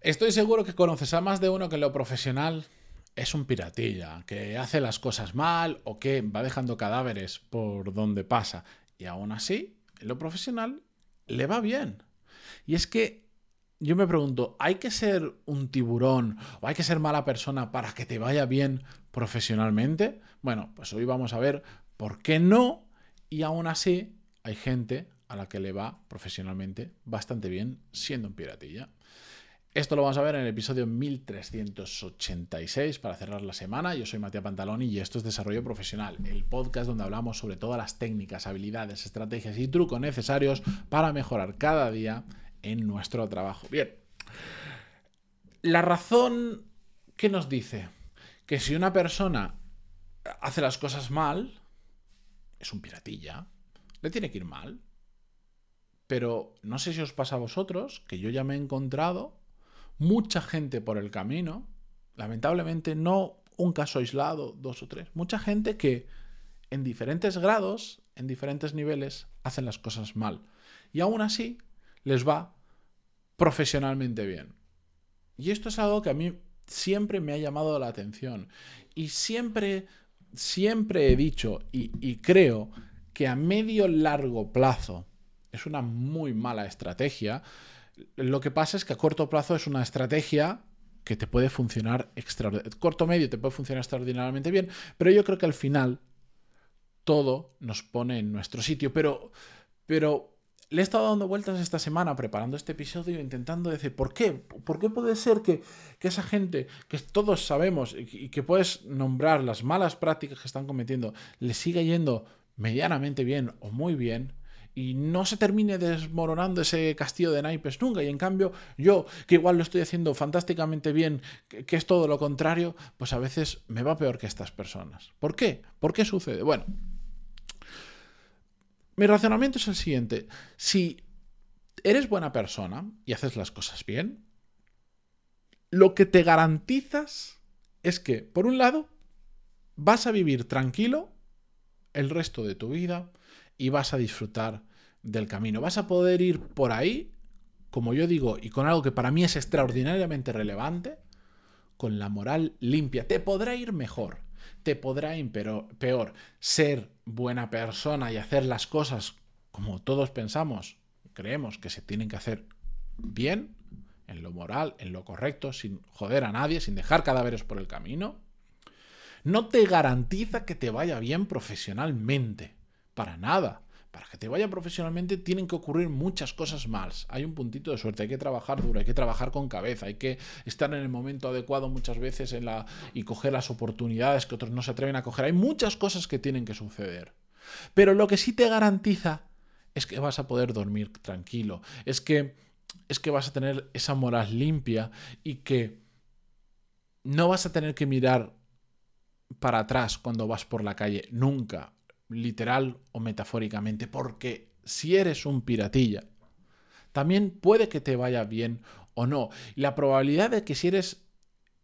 Estoy seguro que conoces a más de uno que en lo profesional es un piratilla, que hace las cosas mal o que va dejando cadáveres por donde pasa. Y aún así, en lo profesional le va bien. Y es que yo me pregunto, ¿hay que ser un tiburón o hay que ser mala persona para que te vaya bien profesionalmente? Bueno, pues hoy vamos a ver por qué no y aún así hay gente a la que le va profesionalmente bastante bien siendo un piratilla. Esto lo vamos a ver en el episodio 1386 para cerrar la semana. Yo soy Matías Pantaloni y esto es Desarrollo Profesional, el podcast donde hablamos sobre todas las técnicas, habilidades, estrategias y trucos necesarios para mejorar cada día en nuestro trabajo. Bien, la razón que nos dice que si una persona hace las cosas mal, es un piratilla, le tiene que ir mal. Pero no sé si os pasa a vosotros, que yo ya me he encontrado mucha gente por el camino, lamentablemente no un caso aislado, dos o tres, mucha gente que en diferentes grados, en diferentes niveles, hacen las cosas mal. Y aún así les va profesionalmente bien. Y esto es algo que a mí siempre me ha llamado la atención. Y siempre, siempre he dicho y, y creo que a medio largo plazo es una muy mala estrategia lo que pasa es que a corto plazo es una estrategia que te puede funcionar extraordinariamente. Corto medio te puede funcionar extraordinariamente bien, pero yo creo que al final todo nos pone en nuestro sitio. Pero, pero le he estado dando vueltas esta semana preparando este episodio, intentando decir, ¿por qué? ¿Por qué puede ser que, que esa gente, que todos sabemos y que puedes nombrar las malas prácticas que están cometiendo, le siga yendo medianamente bien o muy bien? Y no se termine desmoronando ese castillo de naipes nunca. Y en cambio, yo, que igual lo estoy haciendo fantásticamente bien, que, es todo lo contrario, pues a veces me va peor que estas personas. ¿Por qué? ¿Por qué sucede? Bueno, mi razonamiento es el siguiente. Si eres buena persona y haces las cosas bien, lo que te garantizas es que, por un lado, vas a vivir tranquilo el resto de tu vida, y vas a disfrutar del camino. Vas a poder ir por ahí, como yo digo, y con algo que para mí es extraordinariamente relevante, con la moral limpia. Te podrá ir mejor, te podrá ir peor. Ser buena persona y hacer las cosas como todos pensamos, creemos que se tienen que hacer bien, en lo moral, en lo correcto, sin joder a nadie, sin dejar cadáveres por el camino, no te garantiza que te vaya bien profesionalmente. Para nada. Para que te vaya profesionalmente tienen que ocurrir muchas cosas más. Hay un puntito de suerte, hay que trabajar duro, hay que trabajar con cabeza, hay que estar en el momento adecuado muchas veces y coger las oportunidades que otros no se atreven a coger. Hay muchas cosas que tienen que suceder. Pero lo que sí te garantiza es que vas a poder dormir tranquilo, es que, es que vas a tener esa moral limpia y que no vas a tener que mirar para atrás cuando vas por la calle, nunca literal o metafóricamente, porque si eres un piratilla, también puede que te vaya bien o no. la probabilidad de que si eres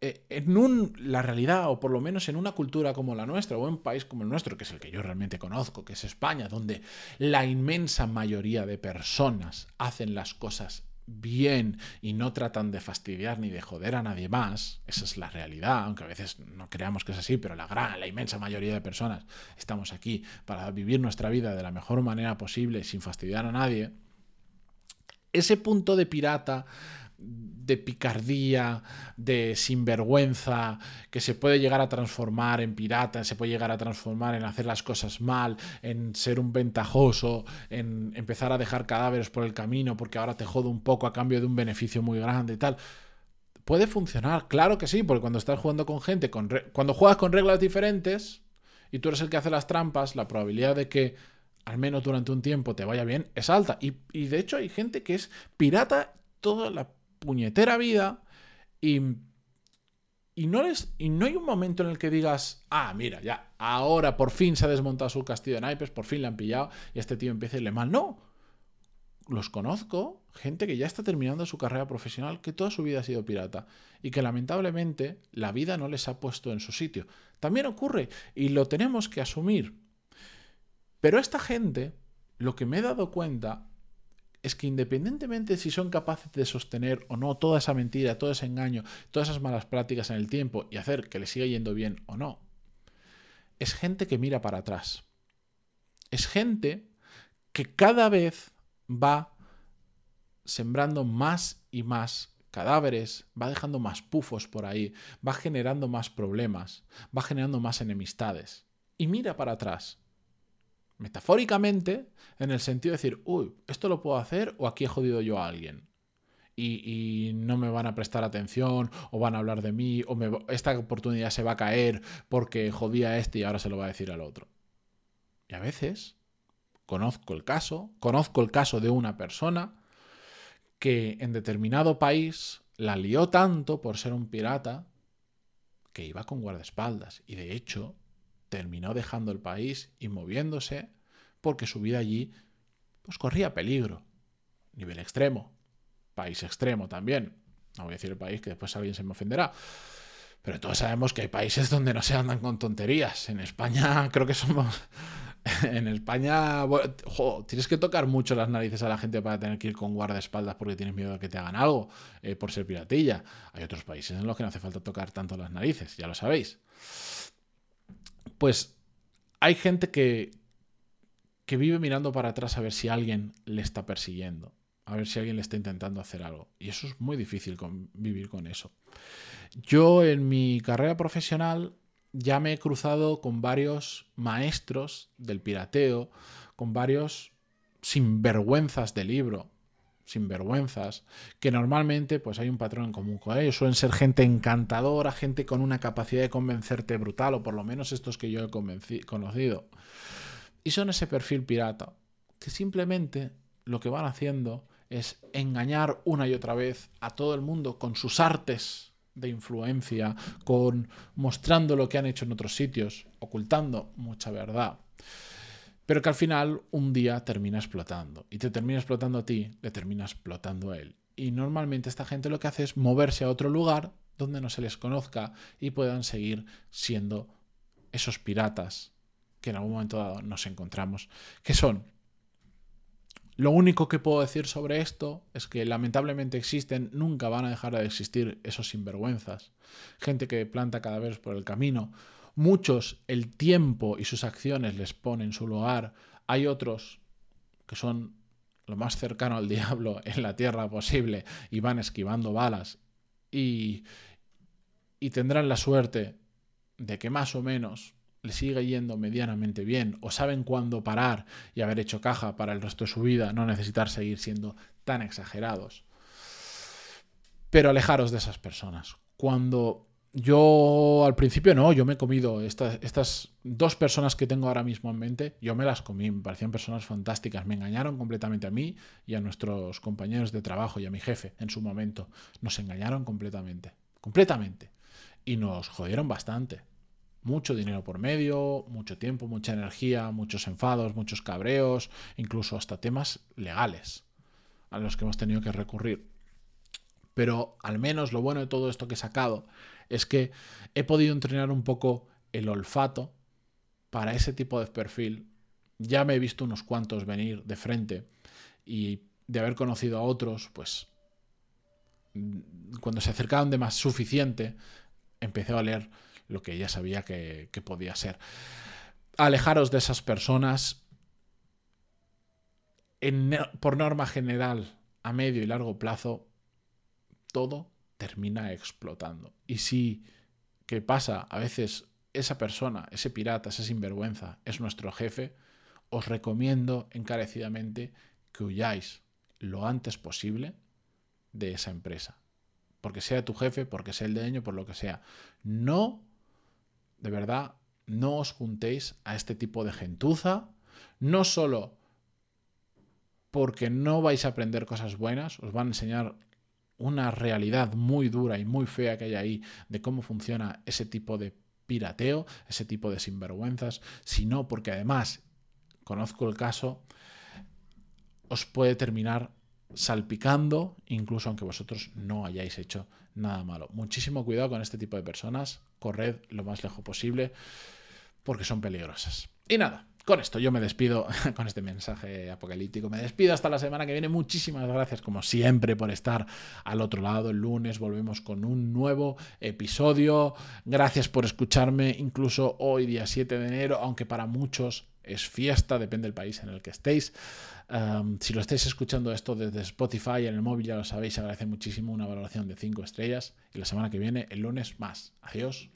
eh, en un, la realidad, o por lo menos en una cultura como la nuestra, o en un país como el nuestro, que es el que yo realmente conozco, que es España, donde la inmensa mayoría de personas hacen las cosas bien y no tratan de fastidiar ni de joder a nadie más, esa es la realidad, aunque a veces no creamos que es así, pero la gran, la inmensa mayoría de personas estamos aquí para vivir nuestra vida de la mejor manera posible sin fastidiar a nadie, ese punto de pirata de picardía, de sinvergüenza, que se puede llegar a transformar en pirata, se puede llegar a transformar en hacer las cosas mal, en ser un ventajoso, en empezar a dejar cadáveres por el camino porque ahora te jodo un poco a cambio de un beneficio muy grande y tal. Puede funcionar, claro que sí, porque cuando estás jugando con gente, con cuando juegas con reglas diferentes y tú eres el que hace las trampas, la probabilidad de que al menos durante un tiempo te vaya bien es alta. Y, y de hecho hay gente que es pirata toda la puñetera vida y, y, no y no hay un momento en el que digas, ah, mira, ya, ahora por fin se ha desmontado su castillo de naipes, por fin le han pillado y este tío empieza a irle mal. No, los conozco, gente que ya está terminando su carrera profesional, que toda su vida ha sido pirata y que lamentablemente la vida no les ha puesto en su sitio. También ocurre y lo tenemos que asumir. Pero esta gente, lo que me he dado cuenta es que independientemente si son capaces de sostener o no toda esa mentira, todo ese engaño, todas esas malas prácticas en el tiempo y hacer que les siga yendo bien o no, es gente que mira para atrás. Es gente que cada vez va sembrando más y más cadáveres, va dejando más pufos por ahí, va generando más problemas, va generando más enemistades. Y mira para atrás. Metafóricamente, en el sentido de decir, uy, esto lo puedo hacer o aquí he jodido yo a alguien. Y, no me van a prestar atención o van a hablar de mí o esta oportunidad se va a caer porque jodía a este y ahora se lo va a decir al otro. Y a veces conozco el caso, conozco el caso de una persona que en determinado país la lió tanto por ser un pirata que iba con guardaespaldas y de hecho terminó dejando el país y moviéndose porque su vida allí pues corría peligro. Nivel extremo, país extremo también. No voy a decir el país que después alguien se me ofenderá. Pero todos sabemos que hay países donde no se andan con tonterías. En España creo que somos en España tienes que tocar mucho las narices a la gente para tener que ir con guardaespaldas porque tienes miedo de que te hagan algo eh, por ser piratilla. Hay otros países en los que no hace falta tocar tanto las narices, ya lo sabéis. Pues hay gente que, que vive mirando para atrás a ver si alguien le está persiguiendo, a ver si alguien le está intentando hacer algo. Y eso es muy difícil vivir con eso. Yo en mi carrera profesional ya me he cruzado con varios maestros del pirateo, con varios sinvergüenzas de libro, sinvergüenzas, que normalmente pues hay un patrón en común con ellos. Suelen ser gente encantadora, gente con una capacidad de convencerte brutal, o por lo menos estos que yo he conocido. Y son ese perfil pirata, que simplemente lo que van haciendo es engañar una y otra vez a todo el mundo con sus artes de influencia, con mostrando lo que han hecho en otros sitios, ocultando mucha verdad. Pero que al final un día termina explotando. Y te termina explotando a ti, le termina explotando a él. Y normalmente esta gente lo que hace es moverse a otro lugar donde no se les conozca y puedan seguir siendo esos piratas que en algún momento dado nos encontramos, que son lo único que puedo decir sobre esto es que lamentablemente existen, nunca van a dejar de existir esos sinvergüenzas. Gente que planta cada vez por el camino. Muchos el tiempo y sus acciones les ponen en su lugar. Hay otros que son lo más cercano al diablo en la tierra posible y van esquivando balas y, y tendrán la suerte de que más o menos le sigue yendo medianamente bien o saben cuándo parar y haber hecho caja para el resto de su vida, no necesitar seguir siendo tan exagerados. Pero alejaros de esas personas. Cuando yo al principio no, yo me he comido estas, estas dos personas que tengo ahora mismo en mente, yo me las comí, me parecían personas fantásticas, me engañaron completamente a mí y a nuestros compañeros de trabajo y a mi jefe en su momento. Nos engañaron completamente, completamente. Y nos jodieron bastante mucho dinero por medio, mucho tiempo, mucha energía, muchos enfados, muchos cabreos, incluso hasta temas legales a los que hemos tenido que recurrir. Pero al menos lo bueno de todo esto que he sacado es que he podido entrenar un poco el olfato para ese tipo de perfil. Ya me he visto unos cuantos venir de frente y de haber conocido a otros, pues cuando se acercaban de más suficiente, empecé a leer lo que ella sabía que, podía ser. Alejaros de esas personas. por norma general, a medio y largo plazo, todo termina explotando. Y si, ¿qué pasa? A veces esa persona, ese pirata, ese sinvergüenza, es nuestro jefe, os recomiendo encarecidamente que huyáis lo antes posible de esa empresa. Porque sea tu jefe, porque sea el dueño, por lo que sea. No de verdad, no os juntéis a este tipo de gentuza, no solo porque no vais a aprender cosas buenas, os van a enseñar una realidad muy dura y muy fea que hay ahí de cómo funciona ese tipo de pirateo, ese tipo de sinvergüenzas, sino porque además, conozco el caso, os puede terminar salpicando, incluso aunque vosotros no hayáis hecho nada malo. Muchísimo cuidado con este tipo de personas, corred lo más lejos posible porque son peligrosas. Y nada, con esto yo me despido, con este mensaje apocalíptico, me despido hasta la semana que viene. Muchísimas gracias como siempre por estar al otro lado. El lunes volvemos con un nuevo episodio. Gracias por escucharme incluso hoy día 7 de enero, aunque para muchos es fiesta, depende del país en el que estéis. si lo estáis escuchando esto desde Spotify en el móvil, ya lo sabéis, agradece muchísimo una valoración de 5 estrellas. Y la semana que viene, el lunes, más. Adiós.